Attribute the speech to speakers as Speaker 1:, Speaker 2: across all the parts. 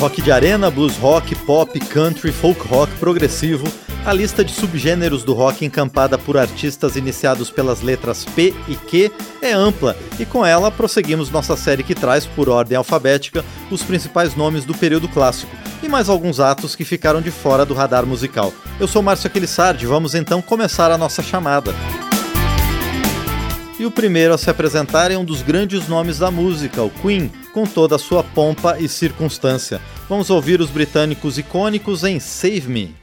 Speaker 1: Rock de arena, blues rock, pop, country, folk rock, progressivo a lista de subgêneros do rock encampada por artistas iniciados pelas letras P e Q é ampla e com ela prosseguimos nossa série que traz, por ordem alfabética, os principais nomes do período clássico e mais alguns atos que ficaram de fora do radar musical. Eu sou Márcio Aquilissardi, vamos então começar a nossa chamada. E o primeiro a se apresentar é um dos grandes nomes da música, o Queen, com toda a sua pompa e circunstância. Vamos ouvir os britânicos icônicos em Save Me.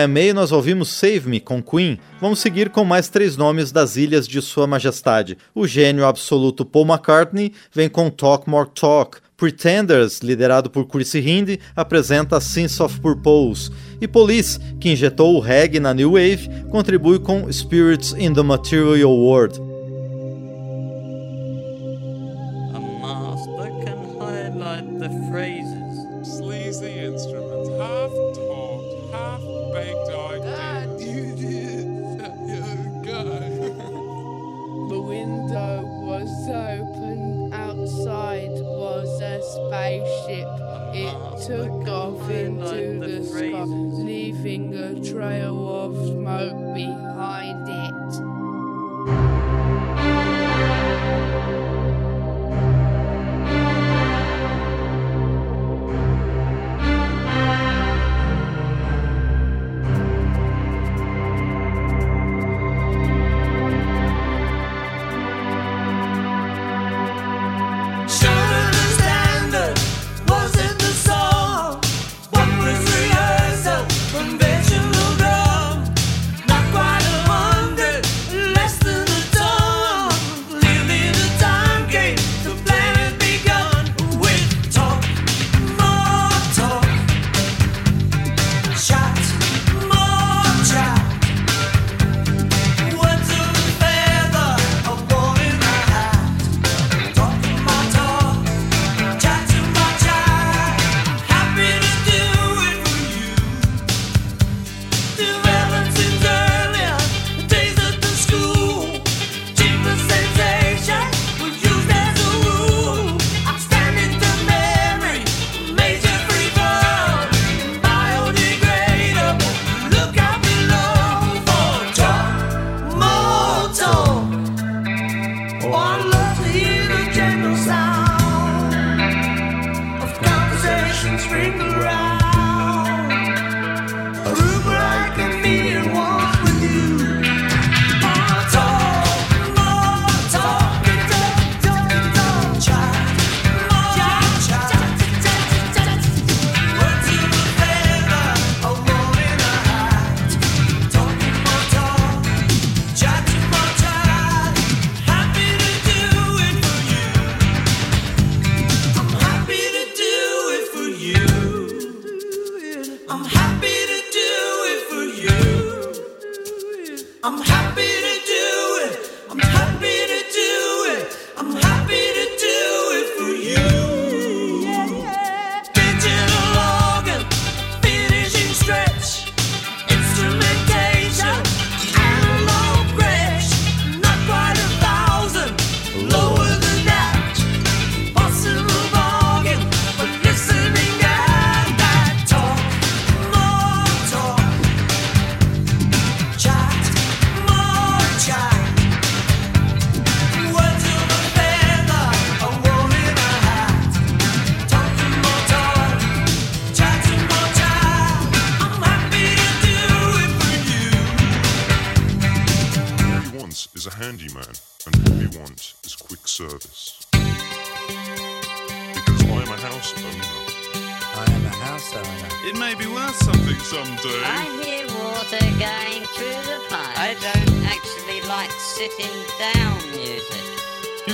Speaker 1: Brian May, nós ouvimos Save Me com Queen. Vamos seguir com mais três nomes das ilhas de Sua Majestade. O gênio absoluto Paul McCartney vem com Talk More Talk. Pretenders, liderado por Chrissy Hindi, apresenta Sense of Purpose. E Police, que injetou o reggae na New Wave, contribui com Spirits in the Material World. Trail of smoke behind it.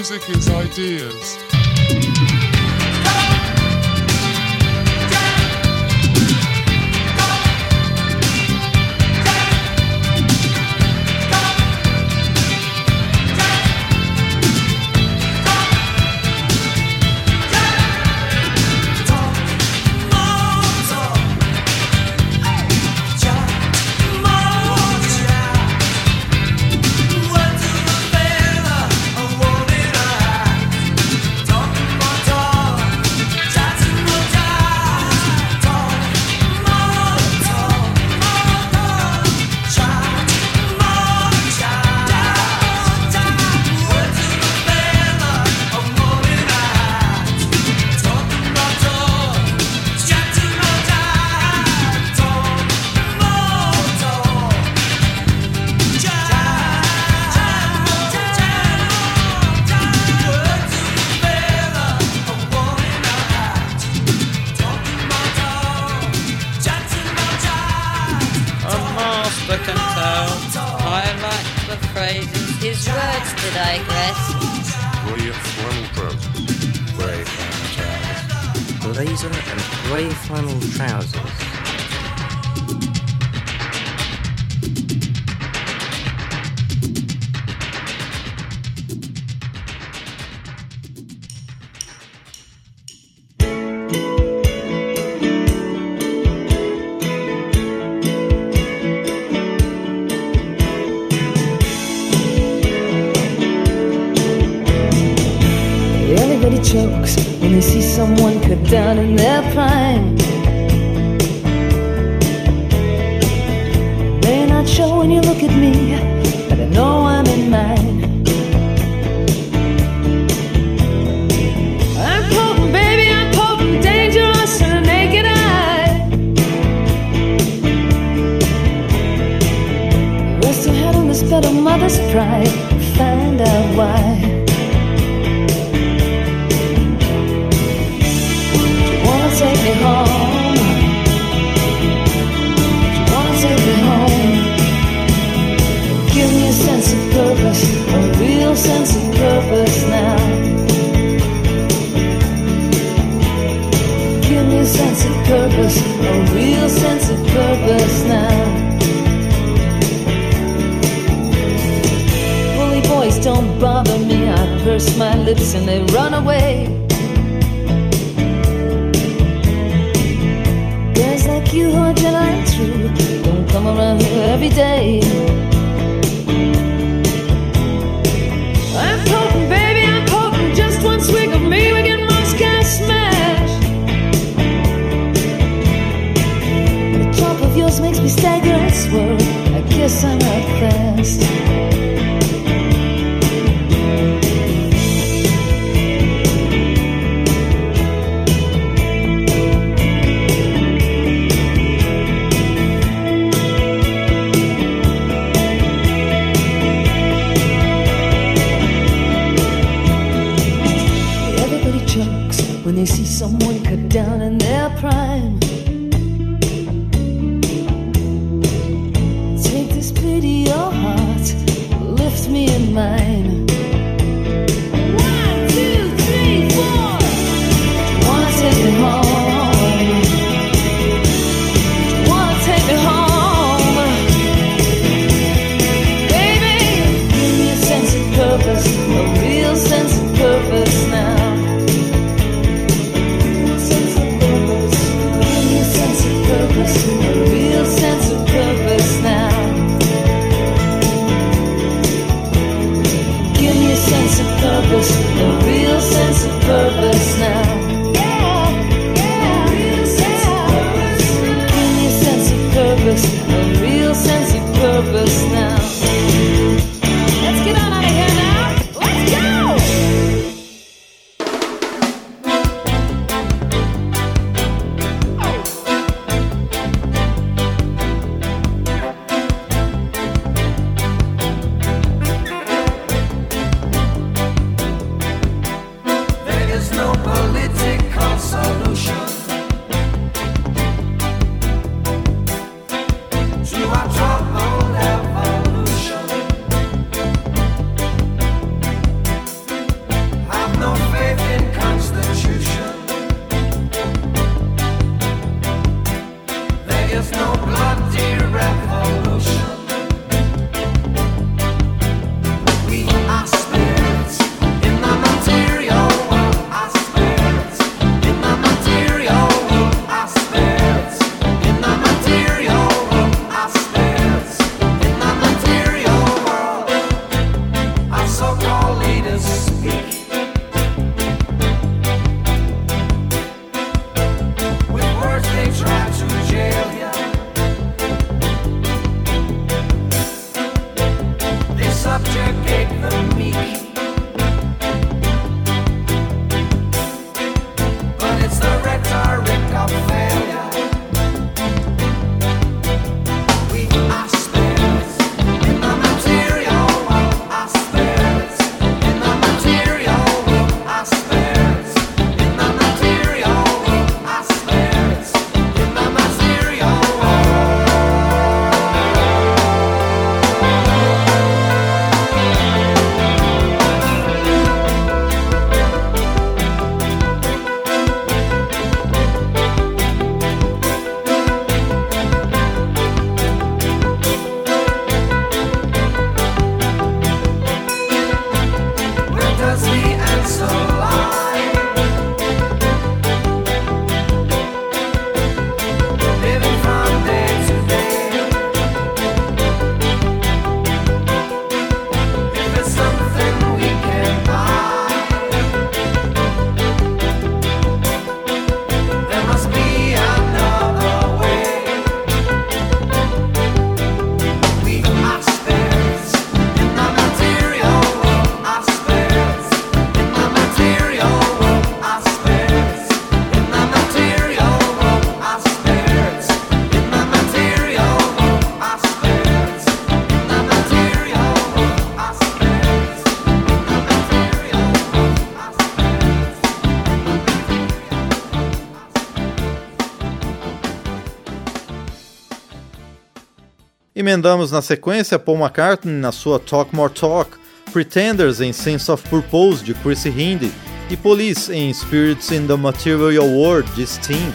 Speaker 2: music is ideas. Bed of mother's pride, find out why. You wanna take me home? You wanna take me home? Give me a sense of purpose, a real sense of purpose now. Give me a sense of purpose, a real sense of purpose I my lips and they run away. Guys like you are July true don't come around here every day. sugar cake for me.
Speaker 3: emendamos na sequência Paul McCartney na sua Talk More Talk, Pretenders em Sense of Purpose de Chrissy Hinde e Police em Spirits in the Material World de Sting.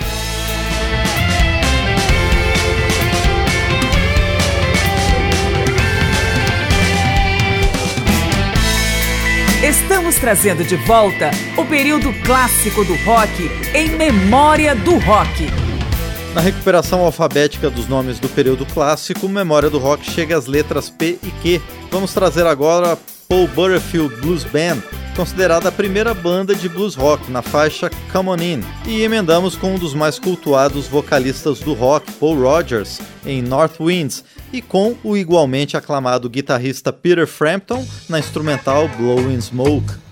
Speaker 4: Estamos trazendo de volta o período clássico do rock em memória do rock.
Speaker 3: Na recuperação alfabética dos nomes do período clássico, Memória do Rock chega às letras P e Q. Vamos trazer agora Paul Butterfield Blues Band, considerada a primeira banda de blues rock na faixa Come On In, e emendamos com um dos mais cultuados vocalistas do rock, Paul Rogers, em North Winds, e com o igualmente aclamado guitarrista Peter Frampton na instrumental Blowing Smoke.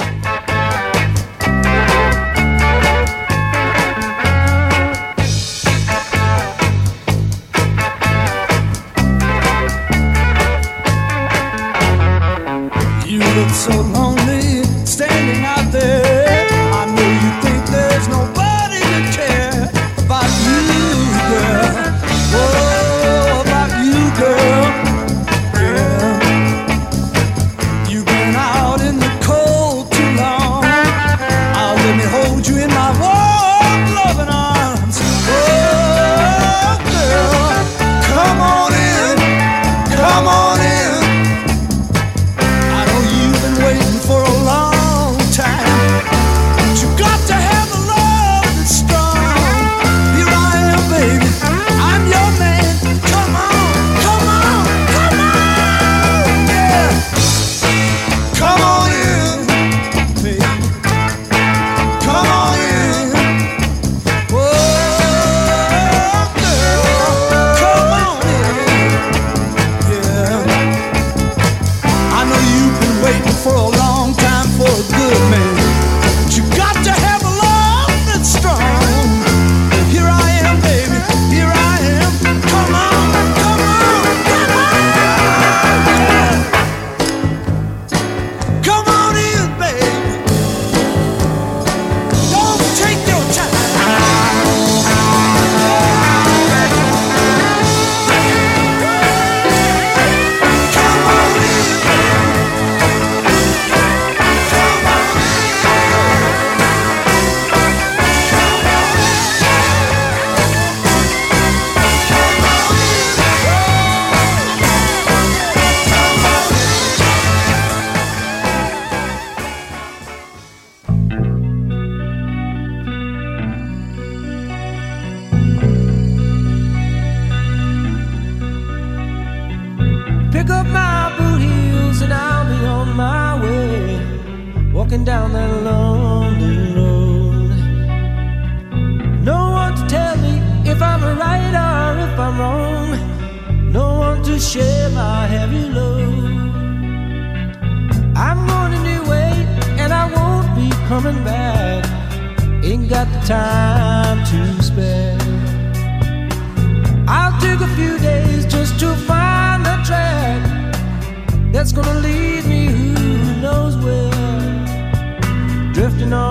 Speaker 1: drifting on.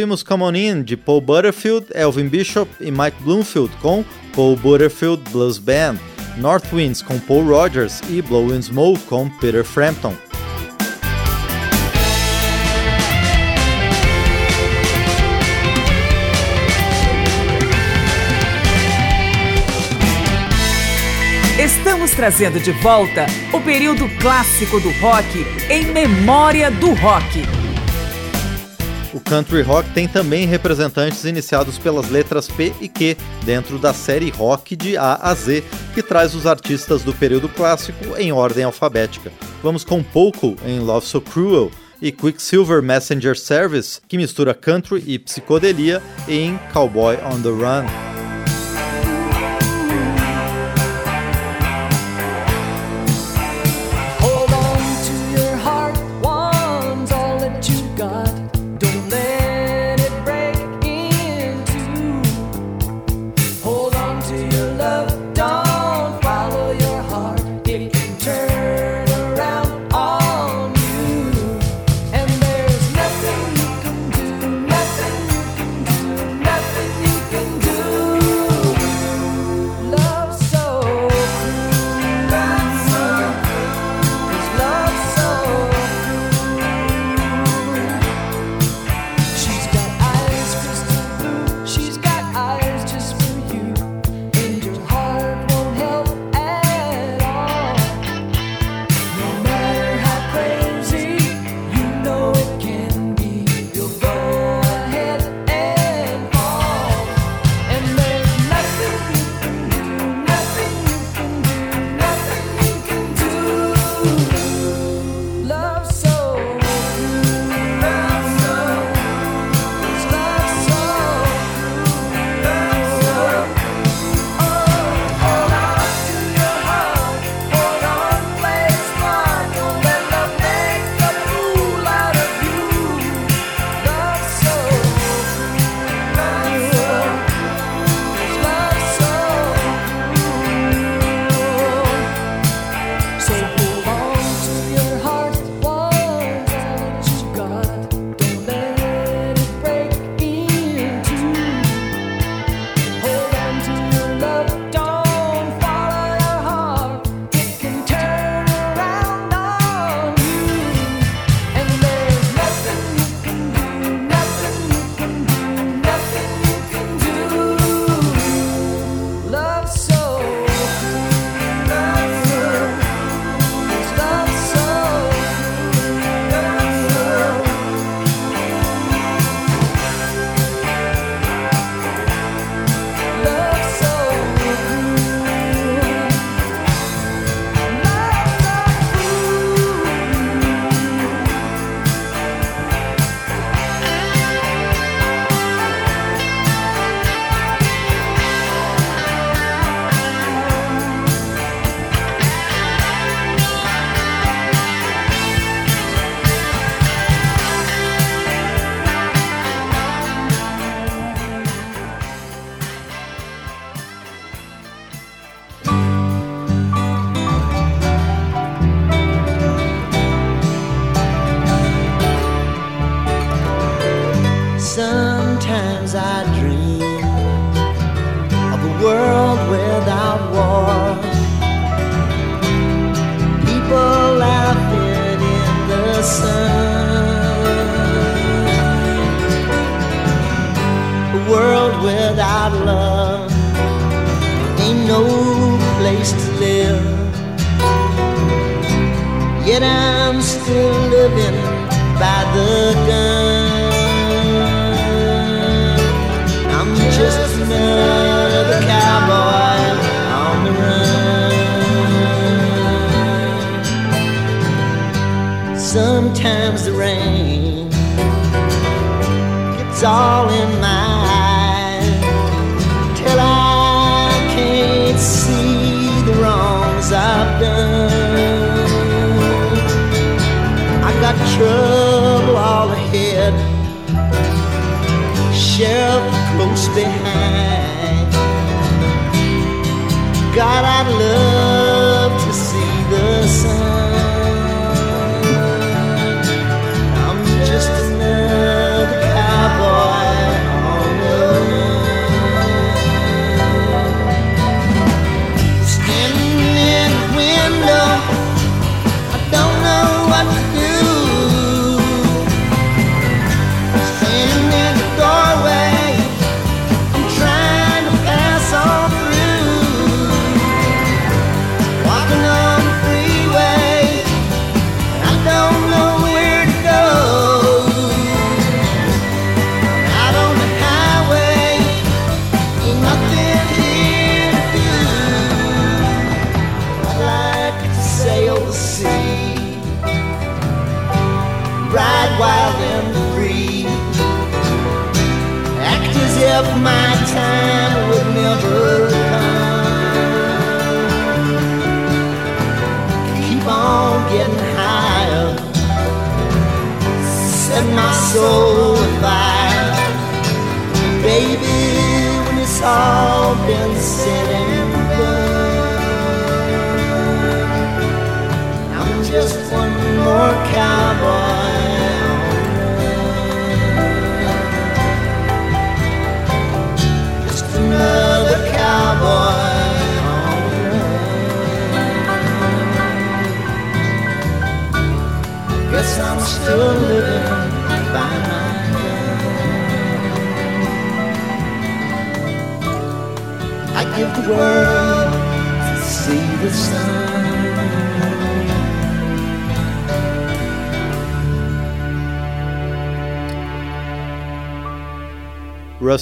Speaker 5: Ouvimos Come On In de Paul Butterfield, Elvin Bishop e Mike Bloomfield com Paul Butterfield Blues Band, North Winds com Paul Rogers e Blowin' Smoke com Peter Frampton.
Speaker 4: Estamos trazendo de volta o período clássico do rock em memória do rock.
Speaker 5: O country rock tem também representantes iniciados pelas letras P e Q dentro da série rock de A a Z, que traz os artistas do período clássico em ordem alfabética. Vamos com Poco em Love So Cruel,
Speaker 1: e Quicksilver Messenger Service, que mistura country e psicodelia em Cowboy on the Run.
Speaker 6: Trouble all ahead, sheriff close behind. God, I'd love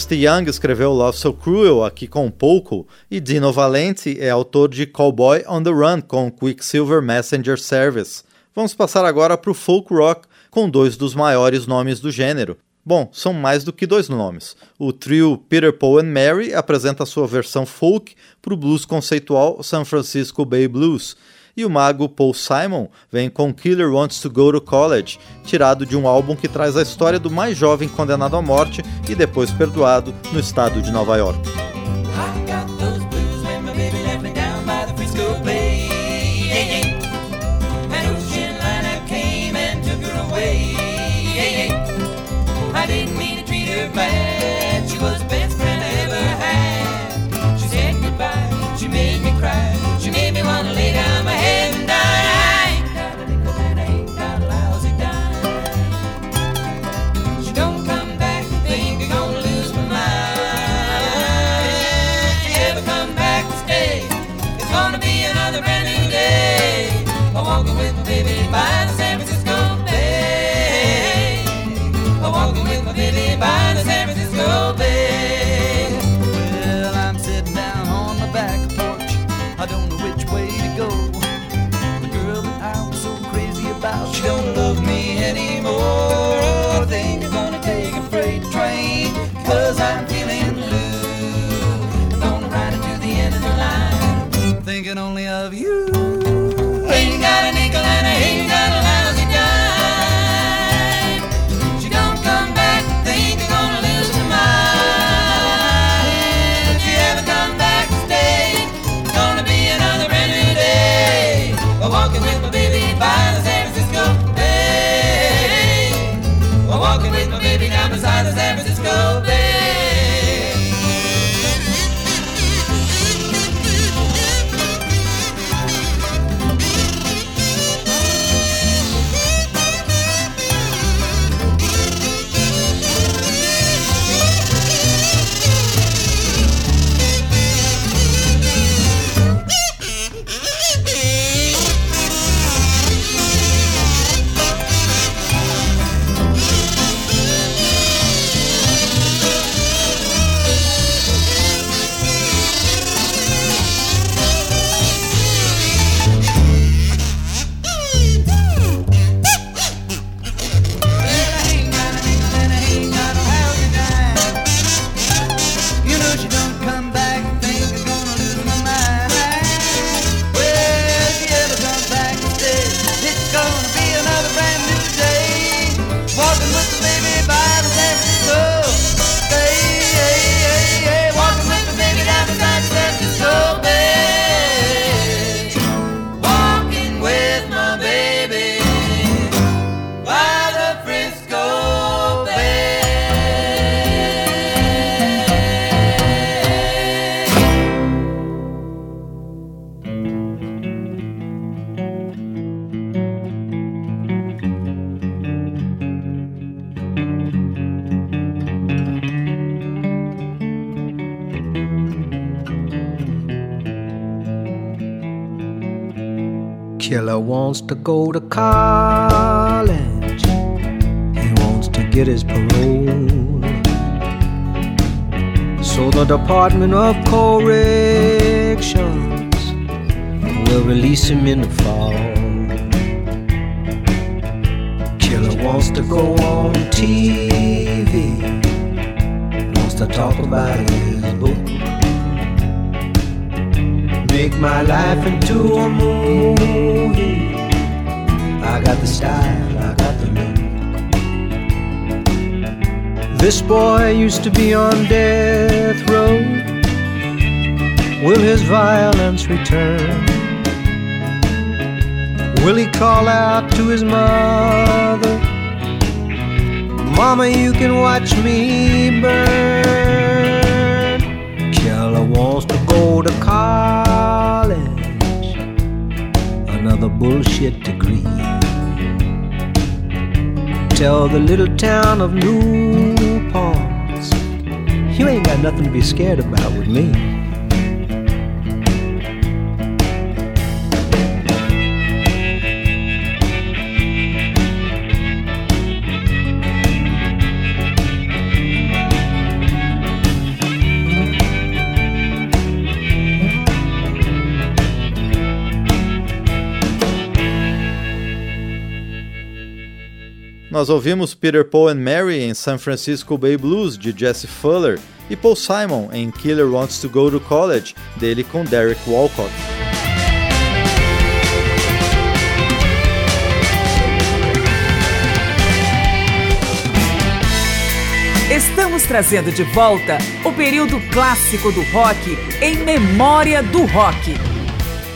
Speaker 7: Ernest Young escreveu Love So Cruel aqui com pouco, e Dino Valente é autor de Cowboy on the Run com Quicksilver Messenger Service. Vamos passar agora para o folk rock com dois dos maiores nomes do gênero. Bom, são mais do que dois nomes. O trio Peter Paul and Mary apresenta sua versão folk para o blues conceitual San Francisco Bay Blues, e o mago Paul Simon vem com Killer Wants to Go to College, tirado de um álbum que traz a história do mais jovem condenado à morte e depois perdoado no estado de Nova York.
Speaker 1: wants to go to college. He wants to get his parole. So the Department of Corrections will release him in the fall. Killer wants to go on TV. Wants to talk about his book. Make my life into a movie. I got the style, I got the look. This boy used to be on death row. Will his violence return? Will he call out to his mother? Mama, you can watch me burn. Keller wants to go to college, another bullshit degree. Tell the little town of New Paltz, you ain't got nothing to be scared about with me.
Speaker 5: Nós ouvimos Peter Paul and Mary em San Francisco Bay Blues, de Jesse Fuller, e Paul Simon em Killer Wants to Go to College, dele com Derek Walcott.
Speaker 4: Estamos trazendo de volta o período clássico do rock em memória do rock.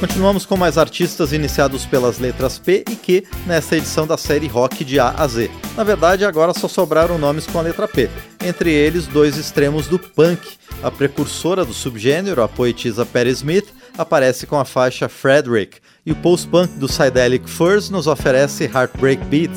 Speaker 5: Continuamos com mais artistas iniciados pelas letras P e Q nessa edição da série Rock de A a Z. Na verdade, agora só sobraram nomes com a letra P, entre eles dois extremos do punk. A precursora do subgênero, a poetisa Patti Smith, aparece com a faixa Frederick, e o post-punk do Psydelic Furs nos oferece Heartbreak Beat.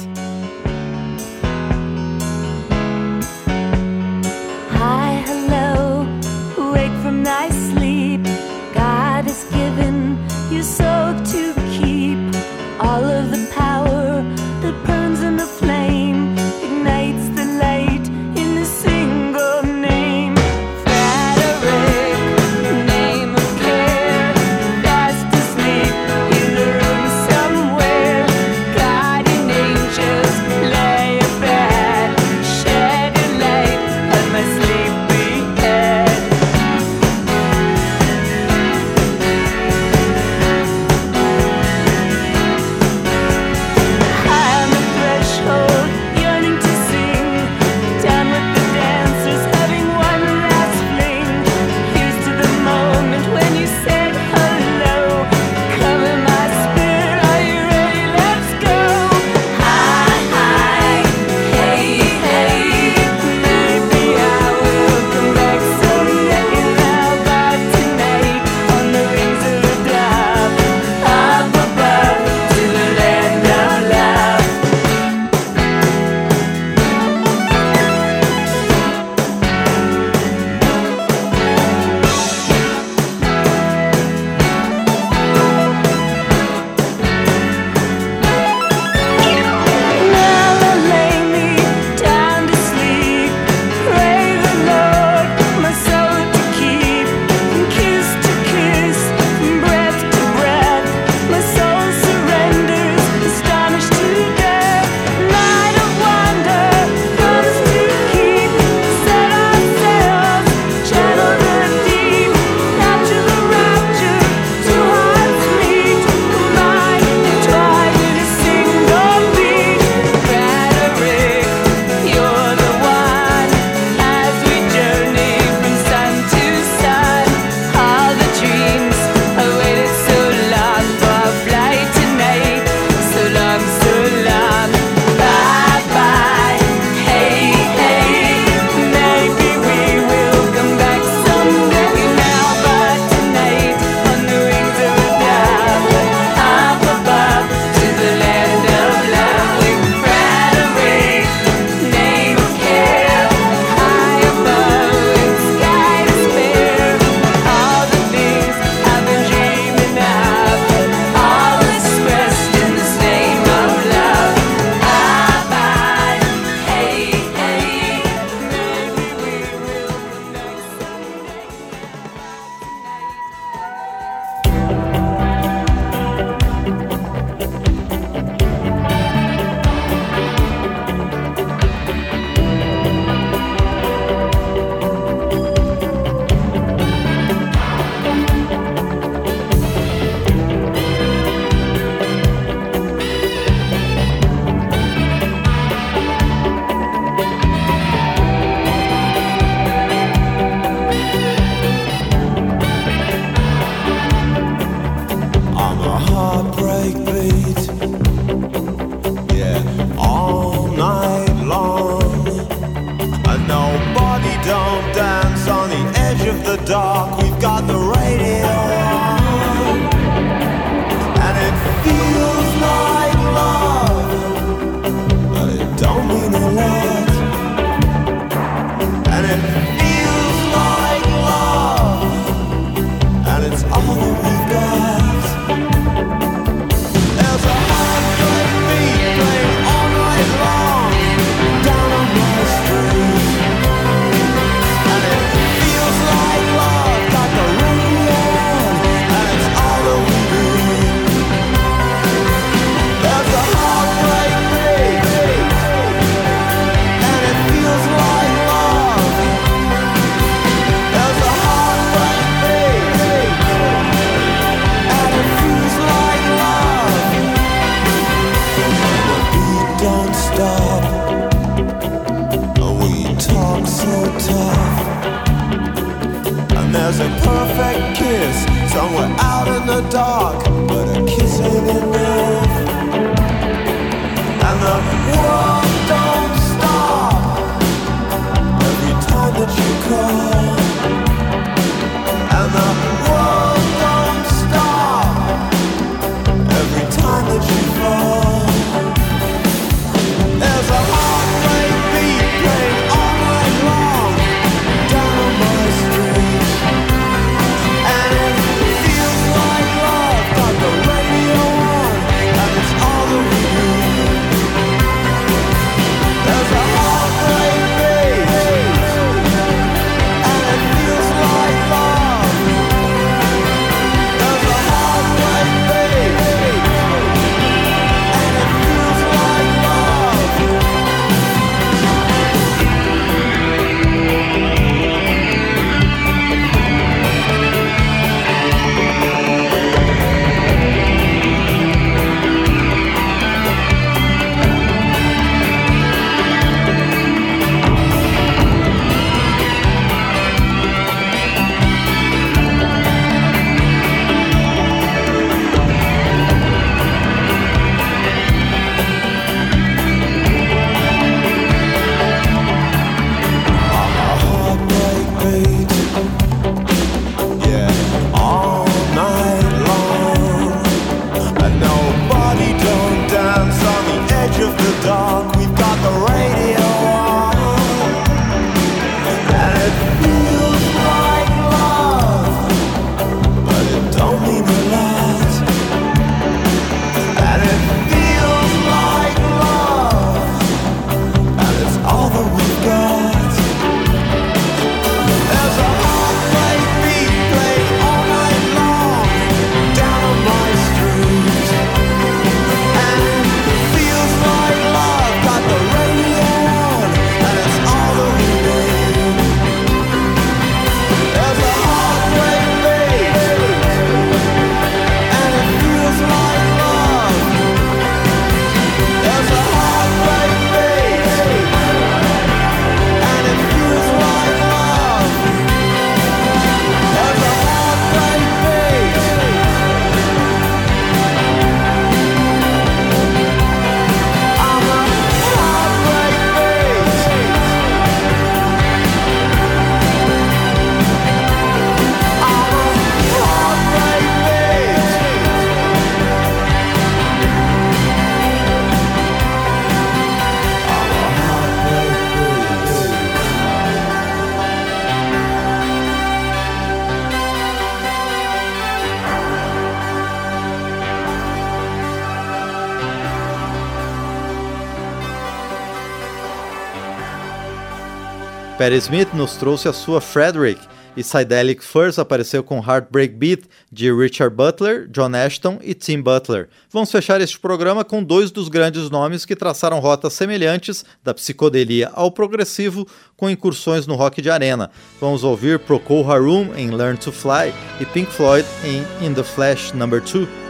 Speaker 5: Patti Smith nos trouxe a sua Frederick, e Psydelic Furs apareceu com Heartbreak Beat de Richard Butler, John Ashton e Tim Butler. Vamos fechar este programa com dois dos grandes nomes que traçaram rotas semelhantes da psicodelia ao progressivo com incursões no rock de arena. Vamos ouvir Procol Harum em Learn to Fly e Pink Floyd em In the Flash No. 2.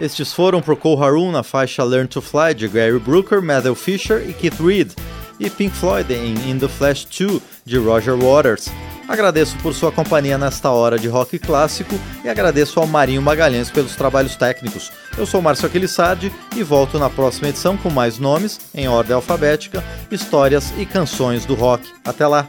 Speaker 5: Estes foram Procol Harum na faixa Learn to Fly de Gary Brooker, Method Fisher e Keith Reed, e Pink Floyd em In the Flash 2 de Roger Waters. Agradeço por sua companhia nesta hora de rock clássico e agradeço ao Marinho Magalhães pelos trabalhos técnicos. Eu sou Márcio Aquilissardi e volto na próxima edição com mais nomes, em ordem alfabética, histórias e canções do rock. Até lá!